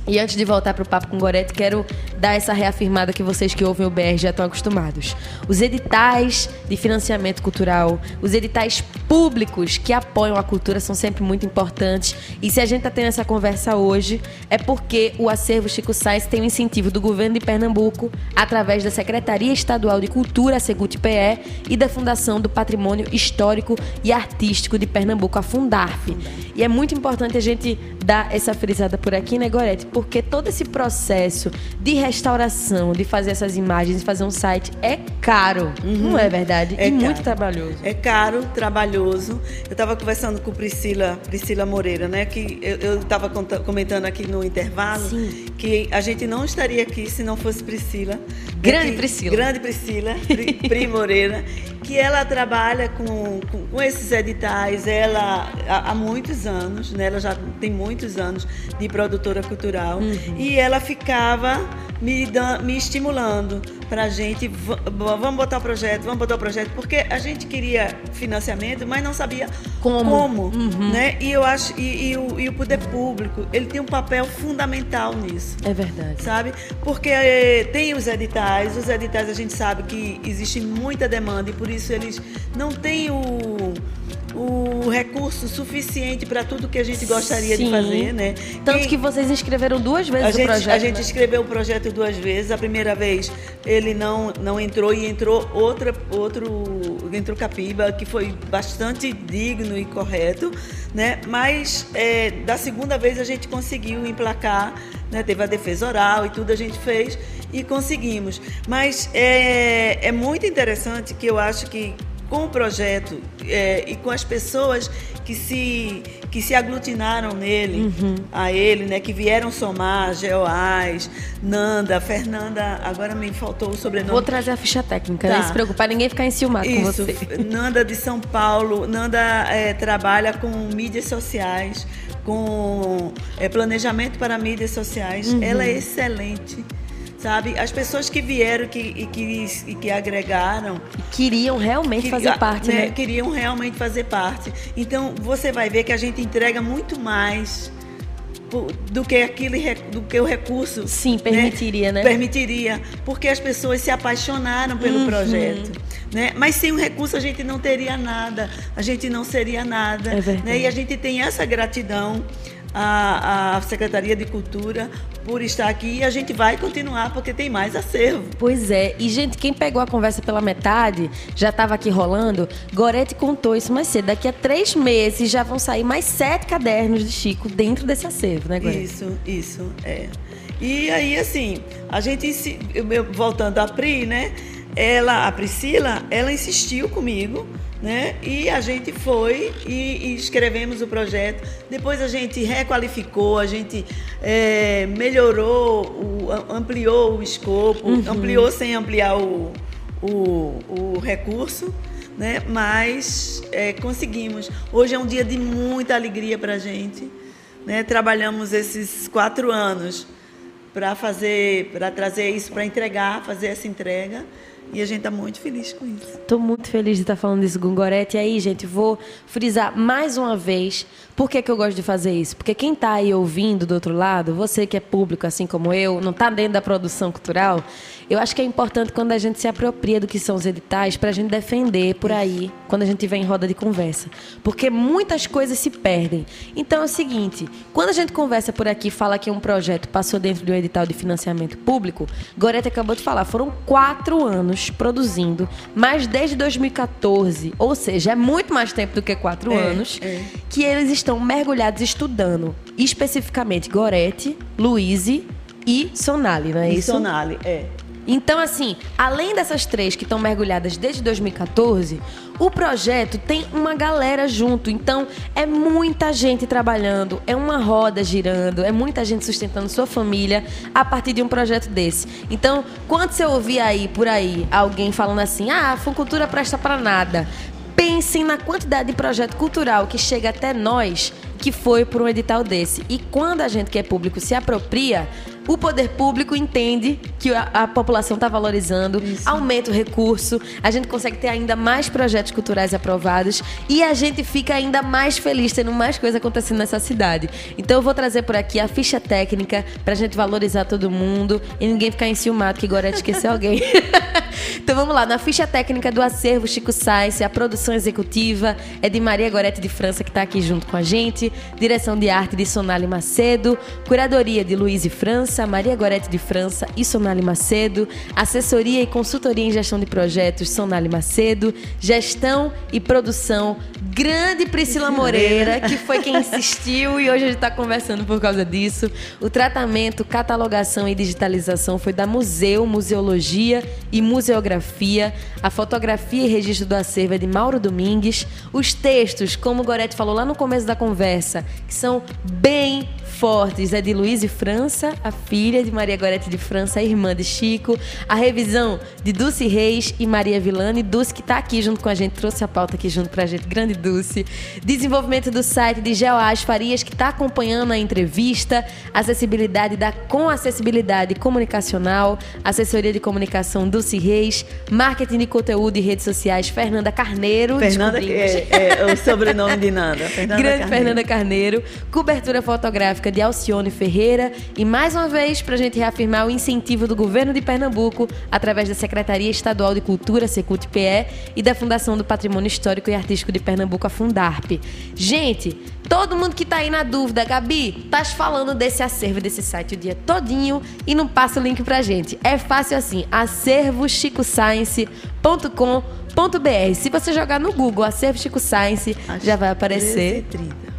E antes de voltar para o papo com Gorete, quero dar essa reafirmada que vocês que ouvem o BR já estão acostumados. Os editais de financiamento cultural, os editais públicos que apoiam a cultura são sempre muito importantes. E se a gente está tendo essa conversa hoje, é porque o acervo Chico Sainz tem o um incentivo do governo de Pernambuco, através da Secretaria Estadual de Cultura, a Segut-PE, e da Fundação do Patrimônio Histórico e Artístico de Pernambuco, a Fundarf. E é muito importante a gente dar essa frisada por aqui, né, Gorete? porque todo esse processo de restauração, de fazer essas imagens, de fazer um site é caro, uhum. não é verdade? É e caro. muito trabalhoso. É caro, trabalhoso. Eu estava conversando com Priscila, Priscila Moreira, né? Que eu estava comentando aqui no intervalo Sim. que a gente não estaria aqui se não fosse Priscila. Grande que, Priscila. Grande Priscila, Pri, Pri Moreira, que ela trabalha com, com, com esses editais, ela há, há, muitos anos, né? Ela já tem muitos anos de produtora cultural uhum. e ela ficava me, dan, me estimulando para a gente, vamos botar o projeto, vamos botar o projeto, porque a gente queria financiamento, mas não sabia como, como uhum. né? E eu acho, e, e, o, e, o, poder público, ele tem um papel fundamental nisso. É verdade. Sabe? Porque é, tem os editais, os editais a gente sabe que existe muita demanda e por isso eles não têm o o recurso suficiente para tudo que a gente gostaria Sim. de fazer, né? Tanto Quem, que vocês inscreveram duas vezes a o gente, projeto. A gente né? escreveu o projeto duas vezes. A primeira vez ele não, não entrou e entrou outra, outro, entrou Capiba, que foi bastante digno e correto, né? Mas é, da segunda vez a gente conseguiu emplacar, né? Teve a defesa oral e tudo a gente fez e conseguimos. Mas é, é muito interessante que eu acho que com o projeto é, e com as pessoas que se, que se aglutinaram nele, uhum. a ele, né, que vieram somar, Geoás, Nanda, Fernanda, agora me faltou o sobrenome. Vou trazer a ficha técnica, tá. não se preocupar, ninguém ficar enciumado Isso, com você. Nanda de São Paulo, Nanda é, trabalha com mídias sociais, com é, planejamento para mídias sociais, uhum. ela é excelente sabe? As pessoas que vieram que, e, que, e que agregaram. Queriam realmente que, fazer parte, né? né? Queriam realmente fazer parte. Então, você vai ver que a gente entrega muito mais do que aquilo do que o recurso sim né? permitiria né, né? permitiria porque as pessoas se apaixonaram pelo uhum. projeto né mas sem o recurso a gente não teria nada a gente não seria nada é né? e a gente tem essa gratidão a, Secretaria de Cultura por estar aqui e a gente vai continuar porque tem mais acervo. Pois é. E, gente, quem pegou a conversa pela metade, já estava aqui rolando, Gorete contou isso mais cedo. Daqui a três meses já vão sair mais sete cadernos de Chico dentro desse acervo, né, Gorete? Isso, isso, é. E aí, assim, a gente, voltando a Pri, né? Ela, a Priscila, ela insistiu comigo né? E a gente foi e, e, escrevemos o projeto. Depois a gente requalificou, a gente é, melhorou, o, ampliou o escopo, uhum. ampliou sem ampliar o, o, o recurso. Né? Mas é, conseguimos. Hoje é um dia de muita alegria para a gente. Né? Trabalhamos esses quatro anos para fazer, para trazer isso, para entregar, fazer essa entrega. E a gente está muito feliz com isso. Estou muito feliz de estar tá falando isso com Gorete. E aí, gente, vou frisar mais uma vez por que, que eu gosto de fazer isso. Porque quem está aí ouvindo do outro lado, você que é público, assim como eu, não está dentro da produção cultural, eu acho que é importante quando a gente se apropria do que são os editais para a gente defender por aí, quando a gente estiver em roda de conversa. Porque muitas coisas se perdem. Então é o seguinte: quando a gente conversa por aqui, fala que um projeto passou dentro de um edital de financiamento público, Gorete acabou de falar, foram quatro anos anos produzindo, mas desde 2014, ou seja, é muito mais tempo do que quatro É, anos, é. que eles estão mergulhados estudando, especificamente Gorete, Luize e Sonali, não é E isso? Sonali, é. Então, assim, além dessas três que estão mergulhadas desde 2014, o projeto tem uma galera junto. Então, é muita gente trabalhando, é uma roda girando, é muita gente sustentando sua família a partir de um projeto desse. Então, quando você ouvir aí, por aí, alguém falando assim, ah, a Funcultura presta pra nada. Pensem na quantidade de projeto cultural que chega até nós que foi por um edital desse. E quando a gente que é público se apropria, o poder público entende que a, a população está valorizando, aumenta o recurso, a gente consegue ter ainda mais projetos culturais aprovados e a gente fica ainda mais feliz tendo mais coisa acontecendo nessa cidade. Então eu vou trazer por aqui a ficha técnica pra gente valorizar todo mundo e ninguém ficar enciumado que Gorete esqueceu alguém. então vamos lá, na ficha técnica do acervo Chico Sainz, a produção executiva é de Maria Gorete de França, que está aqui junto com a gente, direção de arte de Sonali Macedo, curadoria de Luiz e França, Maria Gorete de França e Sonali Macedo, assessoria e consultoria em gestão de projetos Sonali Macedo, gestão e produção grande Priscila Moreira, que foi quem insistiu e hoje a gente está conversando por causa disso. O tratamento, catalogação e digitalização foi da Museu, Museologia e Museografia. A fotografia e registro do acervo é de Mauro Domingues. Os textos, como o Gorete falou lá no começo da conversa, que são bem fortes, é de Luiz e França, a filha de Maria Gorete de França, a irmã de Chico. A revisão de Dulce Reis e Maria Vilani. Dulce que está aqui junto com a gente, trouxe a pauta aqui junto pra gente. Grande Dulce. Desenvolvimento do site de Geoás Farias, que está acompanhando a entrevista. Acessibilidade da Com Acessibilidade Comunicacional. Assessoria de Comunicação Dulce Reis. Marketing de conteúdo e redes sociais Fernanda Carneiro. Fernanda, que descobrimos. é, é o sobrenome de Nanda. Fernanda Grande Carneiro. Fernanda Carneiro, cobertura fotográfica de Alcione Ferreira e mais uma vez para a gente reafirmar o incentivo do governo de Pernambuco através da Secretaria Estadual de Cultura, Secult-PE e da Fundação do Patrimônio Histórico e Artístico de Pernambuco, a Fundarp. Gente, todo mundo que tá aí na dúvida, Gabi, tá falando desse acervo desse site o dia todinho e não passa o link pra gente. É fácil assim, acervocicoscience.com.br. Se você jogar no Google Acervo Chico Science, Às já vai aparecer. 13h30.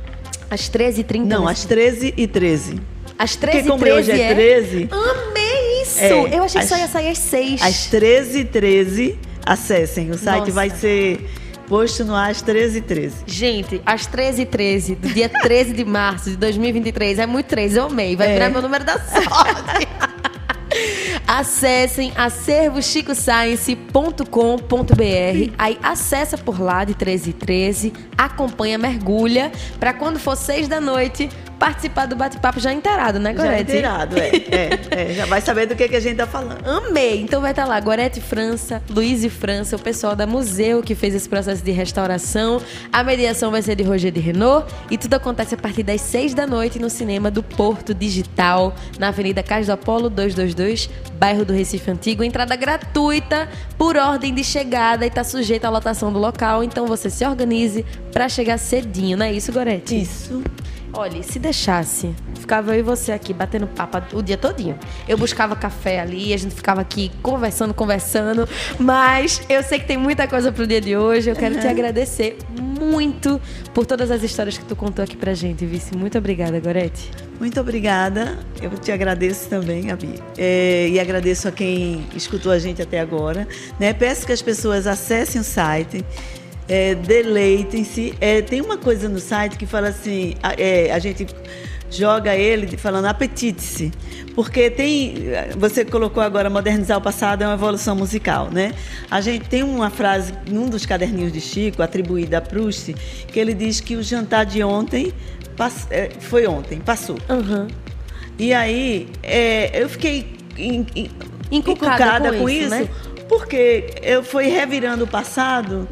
Às 13h30. Não, né? às 13h13. às Porque 13h13 como hoje é 13, Amei isso! É, Eu achei que só ia sair às 6. às 13h13, acessem. O site Nossa. vai ser posto no ar às 13h13. Gente, às 13h13 do dia 13 de março de 2023. É muito 3, eu amei. Vai É. virar meu número da sorte. Acessem acervocicoscience.com.br. Aí acessa por lá de 13 e 13, acompanha, mergulha, pra quando for 6 da noite participar do bate-papo já inteirado, né, Já Gorete? inteirado, é, é, é. Já vai saber do que, que a gente tá falando. Amei! Então vai estar lá Gorete França, Luiz e França, o pessoal da Museu que fez esse processo de restauração. A mediação vai ser de Roger de Renault e tudo acontece a partir das 6 da noite no cinema do Porto Digital, na Avenida Cais do Apolo 222, bairro do Recife Antigo. Entrada gratuita por ordem de chegada e tá sujeita à lotação do local. Então você se organize para chegar cedinho, não é isso, Gorete? Isso. Olha, se deixasse, ficava eu e você aqui batendo papo o dia todinho. Eu buscava café ali, a gente ficava aqui conversando, conversando. Mas eu sei que tem muita coisa pro dia de hoje. Eu quero te agradecer muito por todas as histórias que tu contou aqui pra gente, Vice. Muito obrigada, Gorete. Muito obrigada. Eu te agradeço também, Gabi. É, e agradeço a quem escutou a gente até agora. Né? Peço que as pessoas acessem o site. É, deleitem-se. É, tem uma coisa no site que fala assim: a, é, a gente joga ele falando apetite-se. Porque tem. Você colocou agora modernizar o passado é uma evolução musical, né? A gente tem uma frase num dos caderninhos de Chico, atribuída a Proust, que ele diz que o jantar de ontem pass- é, foi ontem, passou. Aham. E aí, é, eu fiquei em- Encucada com com, isso, isso, né? porque eu fui revirando o passado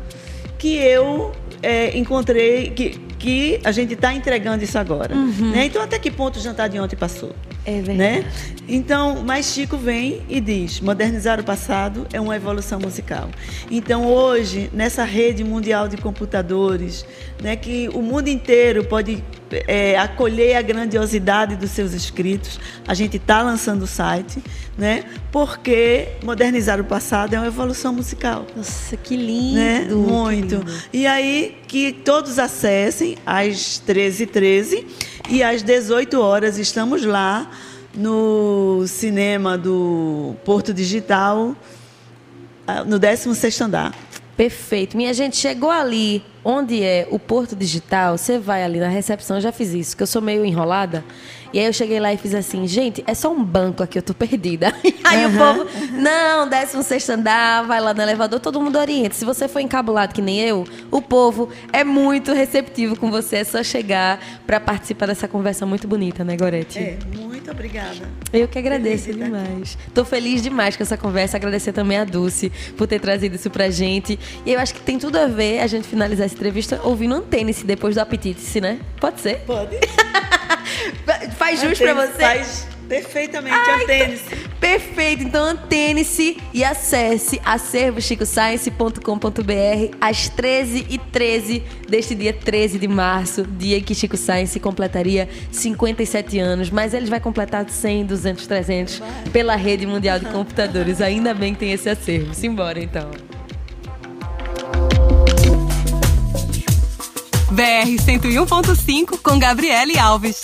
que eu é, encontrei que, que a gente está entregando isso agora. Uhum. né? Então, até que ponto o jantar de ontem passou? É verdade. Né? Então, mas Chico vem e diz: modernizar o passado é uma evolução musical. Então, hoje, nessa rede mundial de computadores, né, que o mundo inteiro pode é, acolher a grandiosidade dos seus escritos, a gente está lançando o site, né, porque modernizar o passado é uma evolução musical. Nossa, que lindo! Né? Muito. Que lindo. E aí, que todos acessem às 13h13 e às 18 horas estamos lá no cinema do Porto Digital, ah, no 16º andar. Perfeito. Minha gente, chegou ali onde é o Porto Digital, você vai ali na recepção, eu já fiz isso, que eu sou meio enrolada. E aí eu cheguei lá e fiz assim, gente, é só um banco aqui, eu tô perdida. Aí Uhum. o povo, não, décimo sexto andar, vai lá no elevador, todo mundo orienta. Se você for encabulado que nem eu, o povo é muito receptivo com você, é só chegar pra participar dessa conversa muito bonita, né, Gorete? É, muito obrigada. Eu que agradeço Feliz demais. Tô feliz demais com essa conversa. Agradecer também a Dulce por ter trazido isso pra gente. E eu acho que tem tudo a ver a gente finalizar essa entrevista ouvindo Antênice depois do Apetite, né? Pode ser? Pode. Faz jus pra Antênice você? Faz perfeitamente, Ai, Antênice. Perfeito. Então antene-se e acesse acervochicoscience.com.br às 13h13 deste dia 13 de março, dia em que Chico Science completaria 57 anos. Mas ele vai completar 100, 200, 300 pela rede mundial de computadores. Ainda bem que tem esse acervo. Simbora então. BR 101.5 com Gabriele Alves.